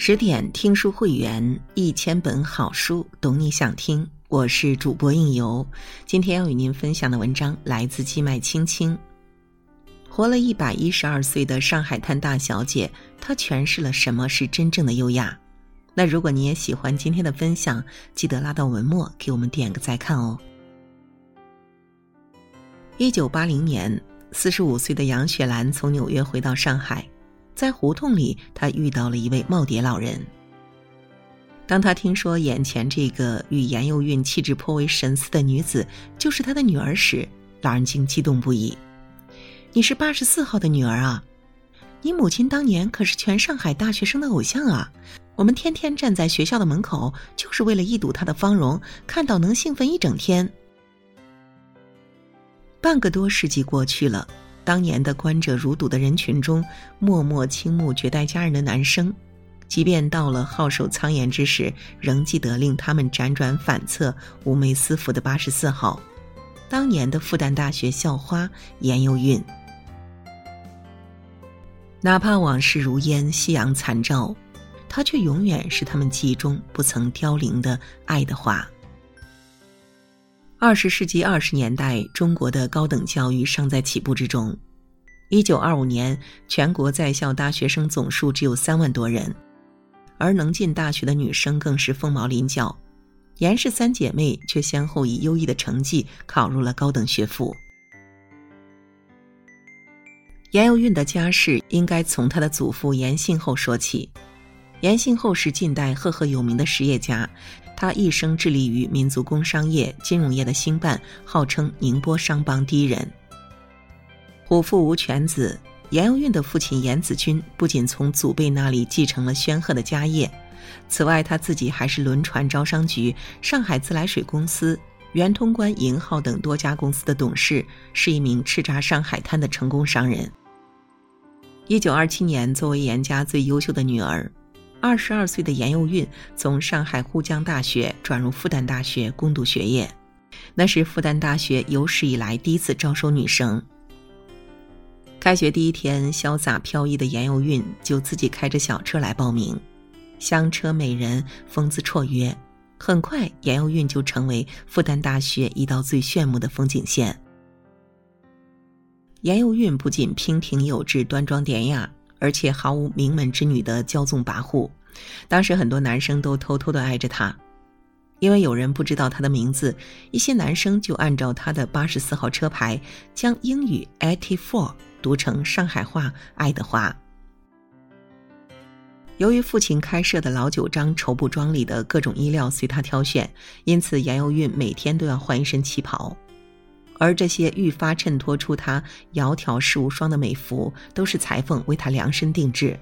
十点听书会员，一千本好书，懂你想听。我是主播应由，今天要与您分享的文章来自季麦青青。活了一百一十二岁的上海滩大小姐，她诠释了什么是真正的优雅。那如果你也喜欢今天的分享，记得拉到文末给我们点个再看哦。一九八零年，四十五岁的杨雪兰从纽约回到上海。在胡同里，他遇到了一位耄耋老人。当他听说眼前这个与颜又韵气质颇为神似的女子就是他的女儿时，老人竟激动不已：“你是八十四号的女儿啊！你母亲当年可是全上海大学生的偶像啊！我们天天站在学校的门口，就是为了一睹她的芳容，看到能兴奋一整天。”半个多世纪过去了。当年的观者如堵的人群中，默默倾慕绝代佳人的男生，即便到了皓首苍颜之时，仍记得令他们辗转反侧、寤寐思服的八十四号，当年的复旦大学校花严幼韵。哪怕往事如烟，夕阳残照，她却永远是他们记忆中不曾凋零的爱的花。二十世纪二十年代，中国的高等教育尚在起步之中。一九二五年，全国在校大学生总数只有三万多人，而能进大学的女生更是凤毛麟角。严氏三姐妹却先后以优异的成绩考入了高等学府。严幼韵的家世应该从她的祖父严信厚说起。严信厚是近代赫赫有名的实业家。他一生致力于民族工商业、金融业的兴办，号称宁波商帮第一人。虎父无犬子，严幼韵的父亲严子君不仅从祖辈那里继承了煊赫的家业，此外他自己还是轮船招商局、上海自来水公司、圆通关银号等多家公司的董事，是一名叱咤上海滩的成功商人。一九二七年，作为严家最优秀的女儿。二十二岁的严幼韵从上海沪江大学转入复旦大学攻读学业，那是复旦大学有史以来第一次招收女生。开学第一天，潇洒飘逸的严幼韵就自己开着小车来报名，香车美人，风姿绰约。很快，严幼韵就成为复旦大学一道最炫目的风景线。严幼韵不仅娉婷有致、端庄典雅。而且毫无名门之女的骄纵跋扈，当时很多男生都偷偷的爱着她，因为有人不知道她的名字，一些男生就按照她的八十四号车牌，将英语 eighty four 读成上海话爱的花。由于父亲开设的老酒庄绸布庄里的各种衣料随他挑选，因此严幼韵每天都要换一身旗袍。而这些愈发衬托出她窈窕世无双的美服，都是裁缝为她量身定制。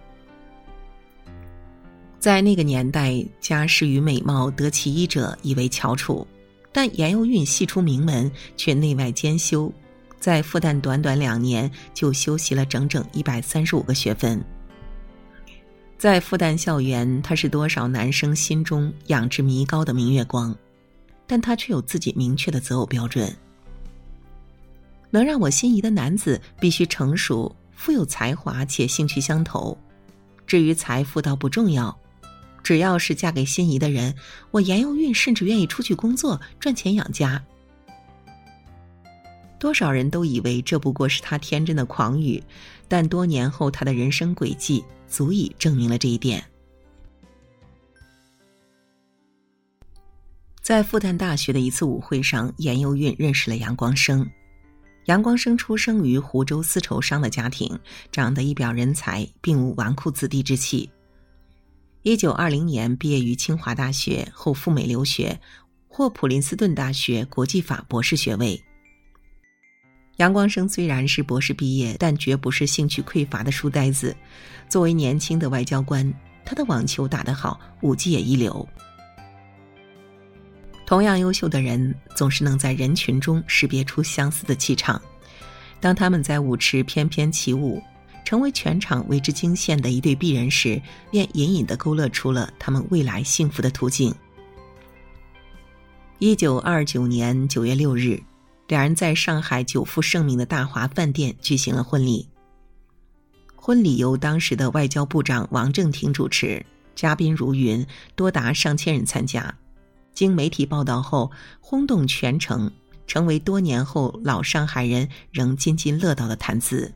在那个年代，家世与美貌得其一者以为翘楚，但严幼韵系出名门，却内外兼修，在复旦短短两年就修习了整整一百三十五个学分。在复旦校园，她是多少男生心中仰之弥高的明月光，但她却有自己明确的择偶标准。能让我心仪的男子必须成熟、富有才华且兴趣相投。至于财富倒不重要，只要是嫁给心仪的人，我严幼韵甚至愿意出去工作赚钱养家。多少人都以为这不过是他天真的狂语，但多年后他的人生轨迹足以证明了这一点。在复旦大学的一次舞会上，严幼韵认识了杨光生。杨光生出生于湖州丝绸商的家庭，长得一表人才，并无纨绔子弟之气。一九二零年毕业于清华大学，后赴美留学，获普林斯顿大学国际法博士学位。杨光生虽然是博士毕业，但绝不是兴趣匮乏的书呆子。作为年轻的外交官，他的网球打得好，舞技也一流。同样优秀的人，总是能在人群中识别出相似的气场。当他们在舞池翩翩起舞，成为全场为之惊羡的一对璧人时，便隐隐的勾勒出了他们未来幸福的途径。一九二九年九月六日，两人在上海久负盛名的大华饭店举行了婚礼。婚礼由当时的外交部长王正廷主持，嘉宾如云，多达上千人参加。经媒体报道后，轰动全城，成为多年后老上海人仍津津乐道的谈资。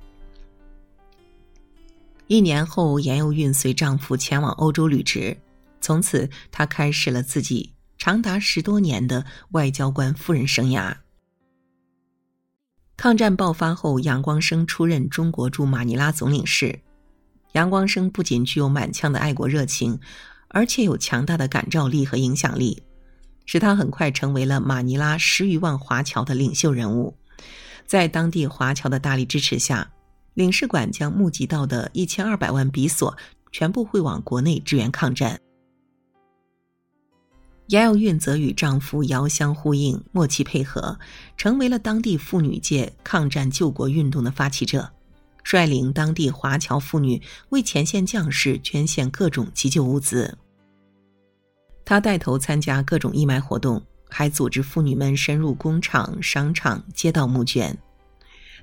一年后，严幼韵随丈夫前往欧洲履职，从此她开始了自己长达十多年的外交官夫人生涯。抗战爆发后，杨光生出任中国驻马尼拉总领事。杨光生不仅具有满腔的爱国热情，而且有强大的感召力和影响力。使他很快成为了马尼拉十余万华侨的领袖人物，在当地华侨的大力支持下，领事馆将募集到的一千二百万比索全部汇往国内支援抗战。严幼韵则与丈夫遥相呼应，默契配合，成为了当地妇女界抗战救国运动的发起者，率领当地华侨妇女为前线将士捐献各种急救物资。他带头参加各种义卖活动，还组织妇女们深入工厂、商场、街道募捐。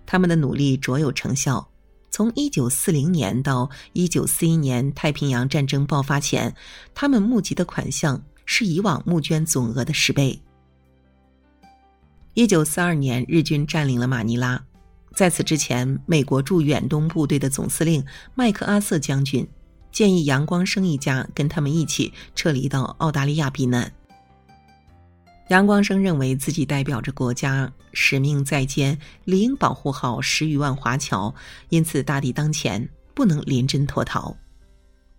他们的努力卓有成效。从1940年到1941年太平洋战争爆发前，他们募集的款项是以往募捐总额的十倍。1942年，日军占领了马尼拉，在此之前，美国驻远东部队的总司令麦克阿瑟将军。建议杨光生一家跟他们一起撤离到澳大利亚避难。杨光生认为自己代表着国家，使命在肩，理应保护好十余万华侨，因此大敌当前，不能临阵脱逃。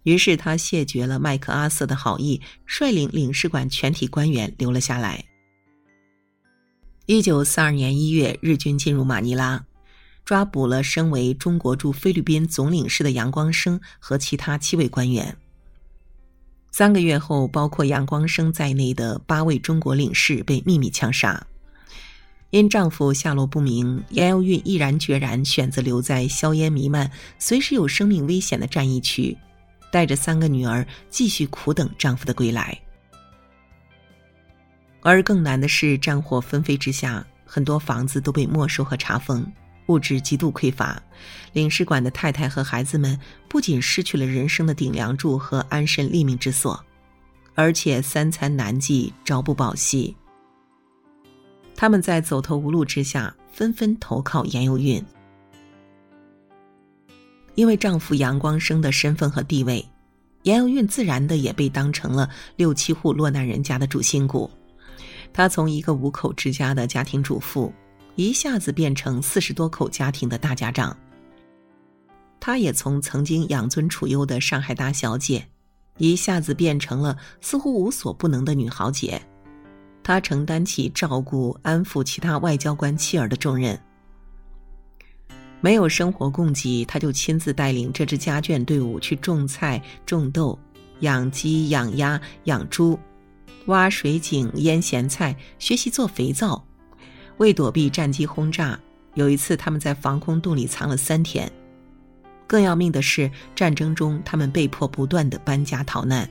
于是他谢绝了麦克阿瑟的好意，率领领事馆全体官员留了下来。一九四二年一月，日军进入马尼拉。抓捕了身为中国驻菲律宾总领事的杨光生和其他七位官员。三个月后，包括杨光生在内的八位中国领事被秘密枪杀。因丈夫下落不明，杨幼韵毅然决然选择留在硝烟弥漫、随时有生命危险的战役区，带着三个女儿继续苦等丈夫的归来。而更难的是，战火纷飞之下，很多房子都被没收和查封。物质极度匮乏，领事馆的太太和孩子们不仅失去了人生的顶梁柱和安身立命之所，而且三餐难继，朝不保夕。他们在走投无路之下，纷纷投靠严幼韵。因为丈夫杨光生的身份和地位，严幼韵自然的也被当成了六七户落难人家的主心骨。她从一个五口之家的家庭主妇。一下子变成四十多口家庭的大家长。她也从曾经养尊处优的上海大小姐，一下子变成了似乎无所不能的女豪杰。她承担起照顾、安抚其他外交官妻儿的重任。没有生活供给，她就亲自带领这支家眷队伍去种菜、种豆、养鸡、养鸭、养猪、挖水井、腌咸菜，学习做肥皂。为躲避战机轰炸，有一次他们在防空洞里藏了三天。更要命的是，战争中他们被迫不断的搬家逃难。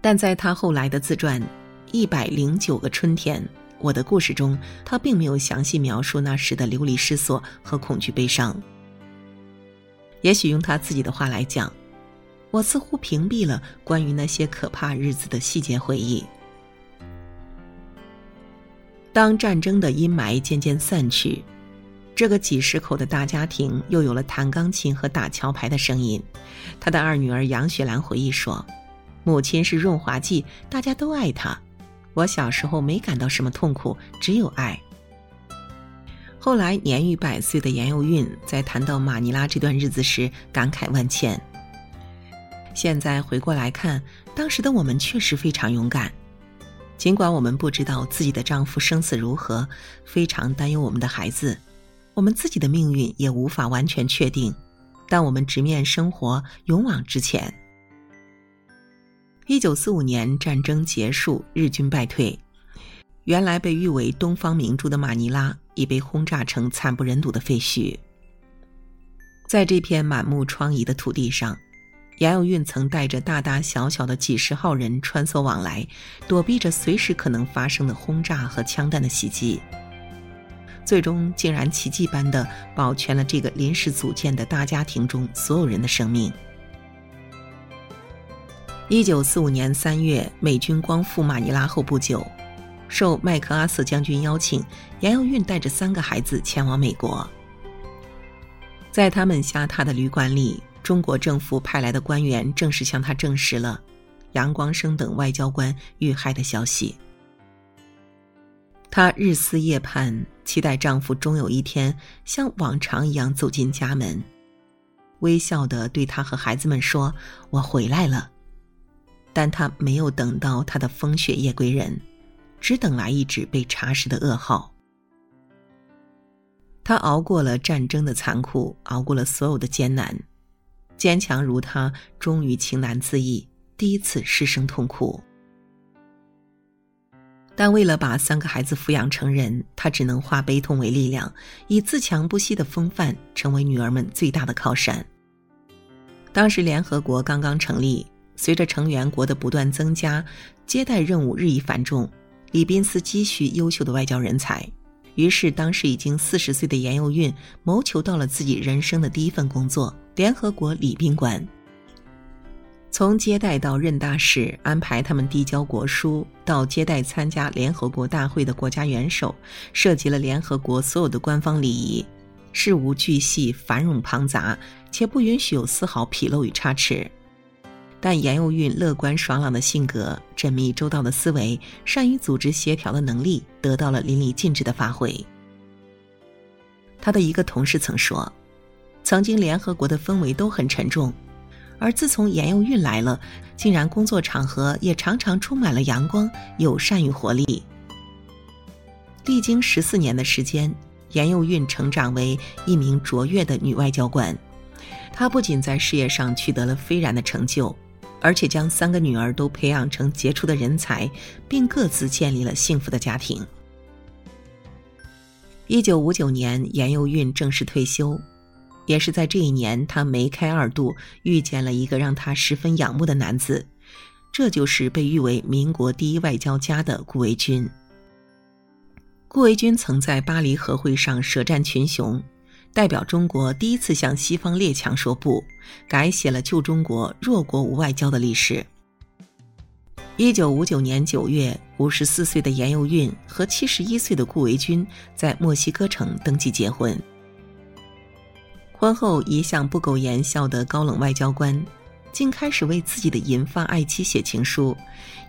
但在他后来的自传《一百零九个春天：我的故事》中，他并没有详细描述那时的流离失所和恐惧悲伤。也许用他自己的话来讲，我似乎屏蔽了关于那些可怕日子的细节回忆。当战争的阴霾渐渐散去，这个几十口的大家庭又有了弹钢琴和打桥牌的声音。他的二女儿杨雪兰回忆说：“母亲是润滑剂，大家都爱她。我小时候没感到什么痛苦，只有爱。”后来年逾百岁的严幼韵在谈到马尼拉这段日子时感慨万千。现在回过来看，当时的我们确实非常勇敢。尽管我们不知道自己的丈夫生死如何，非常担忧我们的孩子，我们自己的命运也无法完全确定，但我们直面生活，勇往直前。一九四五年战争结束，日军败退，原来被誉为东方明珠的马尼拉已被轰炸成惨不忍睹的废墟。在这片满目疮痍的土地上。杨有韵曾带着大大小小的几十号人穿梭往来，躲避着随时可能发生的轰炸和枪弹的袭击。最终，竟然奇迹般的保全了这个临时组建的大家庭中所有人的生命。一九四五年三月，美军光复马尼拉后不久，受麦克阿瑟将军邀请，杨幼韵带着三个孩子前往美国。在他们下榻的旅馆里，中国政府派来的官员正式向他证实了杨光生等外交官遇害的消息。她日思夜盼，期待丈夫终有一天像往常一样走进家门，微笑的对她和孩子们说：“我回来了。”但他没有等到他的风雪夜归人，只等来一纸被查实的噩耗。他熬过了战争的残酷，熬过了所有的艰难，坚强如他，终于情难自抑，第一次失声痛哭。但为了把三个孩子抚养成人，他只能化悲痛为力量，以自强不息的风范成为女儿们最大的靠山。当时联合国刚刚成立。随着成员国的不断增加，接待任务日益繁重，李宾斯积蓄优秀的外交人才。于是，当时已经四十岁的严幼韵谋求到了自己人生的第一份工作——联合国礼宾馆。从接待到任大使，安排他们递交国书，到接待参加联合国大会的国家元首，涉及了联合国所有的官方礼仪，事无巨细，繁冗庞杂，且不允许有丝毫纰漏与差池。但严幼韵乐观爽朗的性格、缜密周到的思维、善于组织协调的能力得到了淋漓尽致的发挥。他的一个同事曾说：“曾经联合国的氛围都很沉重，而自从严幼韵来了，竟然工作场合也常常充满了阳光、友善与活力。”历经十四年的时间，严幼韵成长为一名卓越的女外交官。她不仅在事业上取得了斐然的成就。而且将三个女儿都培养成杰出的人才，并各自建立了幸福的家庭。一九五九年，严幼韵正式退休，也是在这一年，她梅开二度，遇见了一个让她十分仰慕的男子，这就是被誉为民国第一外交家的顾维钧。顾维钧曾在巴黎和会上舌战群雄。代表中国第一次向西方列强说不，改写了旧中国弱国无外交的历史。一九五九年九月，五十四岁的严幼韵和七十一岁的顾维钧在墨西哥城登记结婚。婚后，一向不苟言笑的高冷外交官，竟开始为自己的银发爱妻写情书，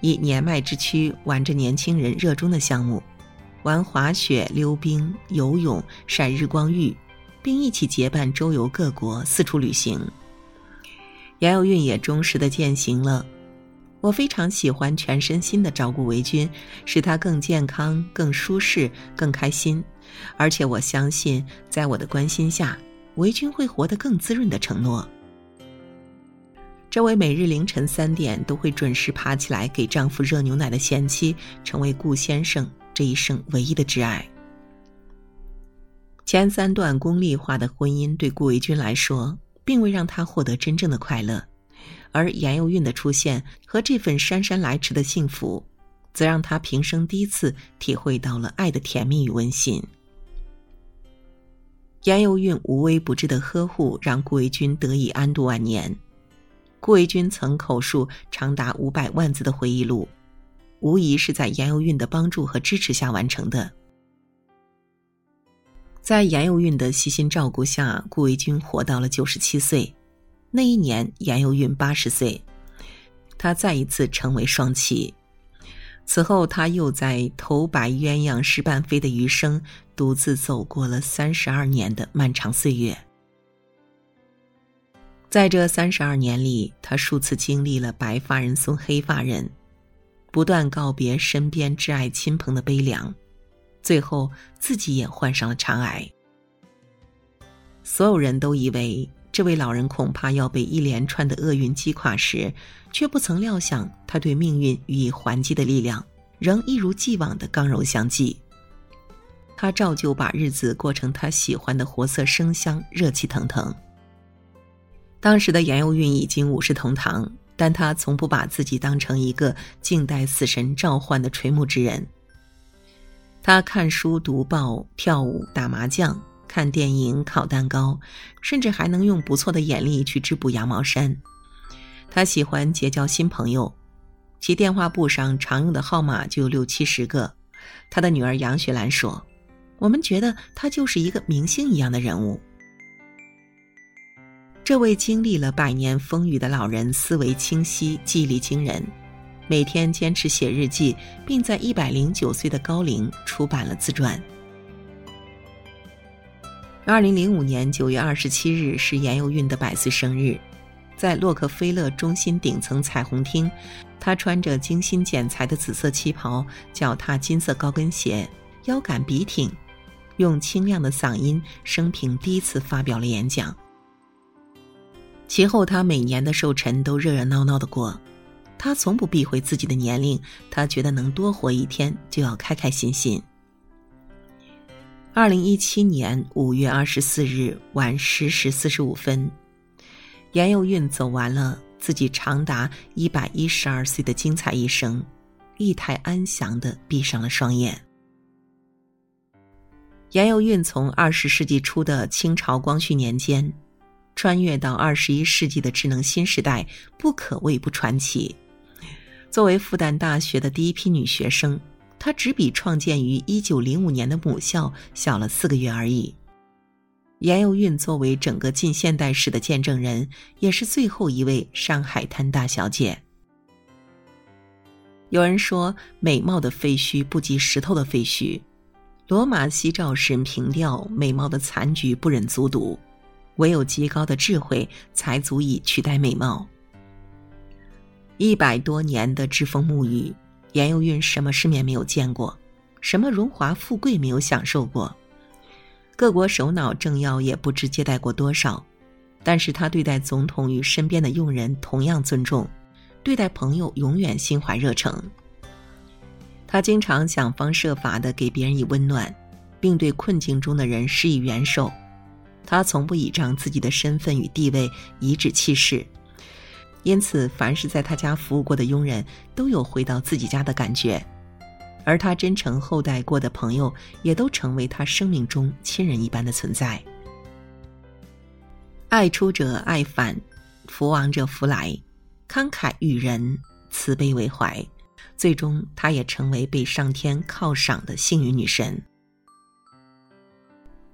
以年迈之躯玩着年轻人热衷的项目，玩滑雪、溜冰、游泳、晒日光浴。并一起结伴周游各国，四处旅行。杨幼韵也忠实的践行了。我非常喜欢全身心的照顾维军，使他更健康、更舒适、更开心。而且我相信，在我的关心下，维军会活得更滋润的承诺。这位每日凌晨三点都会准时爬起来给丈夫热牛奶的贤妻，成为顾先生这一生唯一的挚爱。前三段功利化的婚姻对顾维钧来说，并未让他获得真正的快乐，而严幼韵的出现和这份姗姗来迟的幸福，则让他平生第一次体会到了爱的甜蜜与温馨。严幼韵无微不至的呵护，让顾维钧得以安度晚年。顾维钧曾口述长达五百万字的回忆录，无疑是在严幼韵的帮助和支持下完成的。在严幼韵的悉心照顾下，顾维钧活到了九十七岁。那一年，严幼韵八十岁，她再一次成为双栖。此后，他又在头白鸳鸯失伴飞的余生，独自走过了三十二年的漫长岁月。在这三十二年里，他数次经历了白发人送黑发人，不断告别身边挚爱亲朋的悲凉。最后，自己也患上了肠癌。所有人都以为这位老人恐怕要被一连串的厄运击垮时，却不曾料想他对命运予以还击的力量，仍一如既往的刚柔相济。他照旧把日子过成他喜欢的活色生香、热气腾腾。当时的严幼韵已经五世同堂，但他从不把自己当成一个静待死神召唤的垂暮之人。他看书、读报、跳舞、打麻将、看电影、烤蛋糕，甚至还能用不错的眼力去织补羊毛衫。他喜欢结交新朋友，其电话簿上常用的号码就有六七十个。他的女儿杨雪兰说：“我们觉得他就是一个明星一样的人物。”这位经历了百年风雨的老人，思维清晰，记忆力惊人，每天坚持写日记，并在一百零九岁的高龄出版了自传。二零零五年九月二十七日是严幼韵的百岁生日，在洛克菲勒中心顶层彩虹厅，她穿着精心剪裁的紫色旗袍，脚踏金色高跟鞋，腰杆笔挺，用清亮的嗓音，生平第一次发表了演讲。其后，他每年的寿辰都热热闹闹的过，他从不避讳自己的年龄，他觉得能多活一天就要开开心心。二零一七年五月二十四日晚十时四十五分，严幼韵走完了自己长达一百一十二岁的精彩一生，一台安详的闭上了双眼。严幼韵从二十世纪初的清朝光绪年间。穿越到二十一世纪的智能新时代，不可谓不传奇。作为复旦大学的第一批女学生，她只比创建于一九零五年的母校小了四个月而已。严幼韵作为整个近现代史的见证人，也是最后一位上海滩大小姐。有人说，美貌的废墟不及石头的废墟，罗马西照使人凭吊美貌的残局不忍卒睹。唯有极高的智慧，才足以取代美貌。一百多年的栉风沐雨，严幼韵什么世面没有见过，什么荣华富贵没有享受过，各国首脑政要也不知接待过多少，但是他对待总统与身边的佣人同样尊重，对待朋友永远心怀热诚。他经常想方设法的给别人以温暖，并对困境中的人施以援手。他从不倚仗自己的身份与地位颐指气使，因此，凡是在他家服务过的佣人都有回到自己家的感觉，而他真诚厚待过的朋友也都成为他生命中亲人一般的存在。爱出者爱返，福往者福来，慷慨育人，慈悲为怀，最终，她也成为被上天犒赏的幸运女神。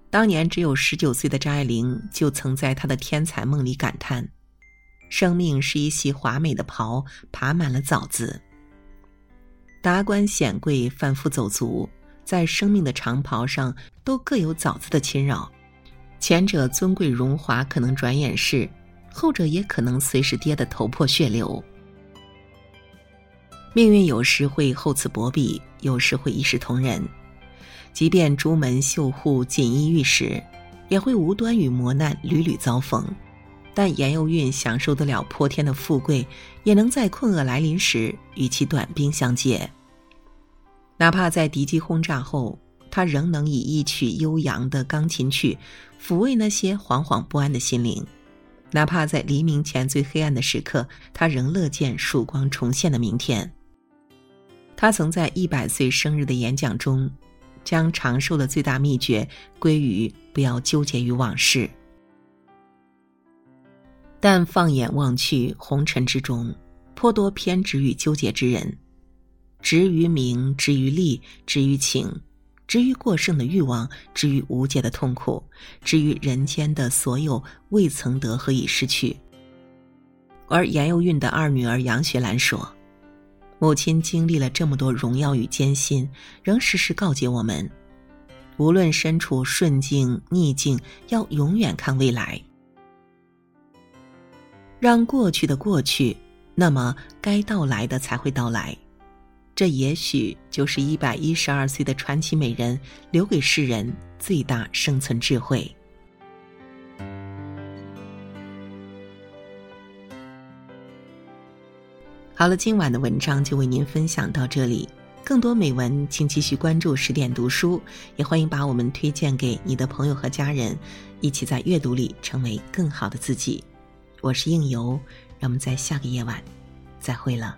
当年只有十九岁的张爱玲就曾在她的天才梦里感叹：“生命是一袭华美的袍，爬满了枣子。达官显贵、贩夫走卒，在生命的长袍上都各有枣子的侵扰。前者尊贵荣华可能转眼逝，后者也可能随时跌得头破血流。命运有时会厚此薄彼，有时会一视同仁。”即便朱门绣户锦衣玉食，也会无端与磨难屡屡遭逢。但严幼韵享受得了泼天的富贵，也能在困厄来临时与其短兵相接。哪怕在敌机轰炸后，他仍能以一曲悠扬的钢琴曲，抚慰那些惶惶不安的心灵；哪怕在黎明前最黑暗的时刻，他仍乐见曙光重现的明天。他曾在一百岁生日的演讲中。将长寿的最大秘诀归于不要纠结于往事，但放眼望去，红尘之中，颇多偏执与纠结之人，执于名，执于利，执于情，执于过剩的欲望，执于无解的痛苦，执于人间的所有未曾得和已失去。而严幼韵的二女儿杨雪兰说。母亲经历了这么多荣耀与艰辛，仍时时告诫我们：无论身处顺境逆境，要永远看未来，让过去的过去，那么该到来的才会到来。这也许就是一百一十二岁的传奇美人留给世人最大生存智慧。好了，今晚的文章就为您分享到这里。更多美文，请继续关注十点读书，也欢迎把我们推荐给你的朋友和家人，一起在阅读里成为更好的自己。我是应由，让我们在下个夜晚再会了。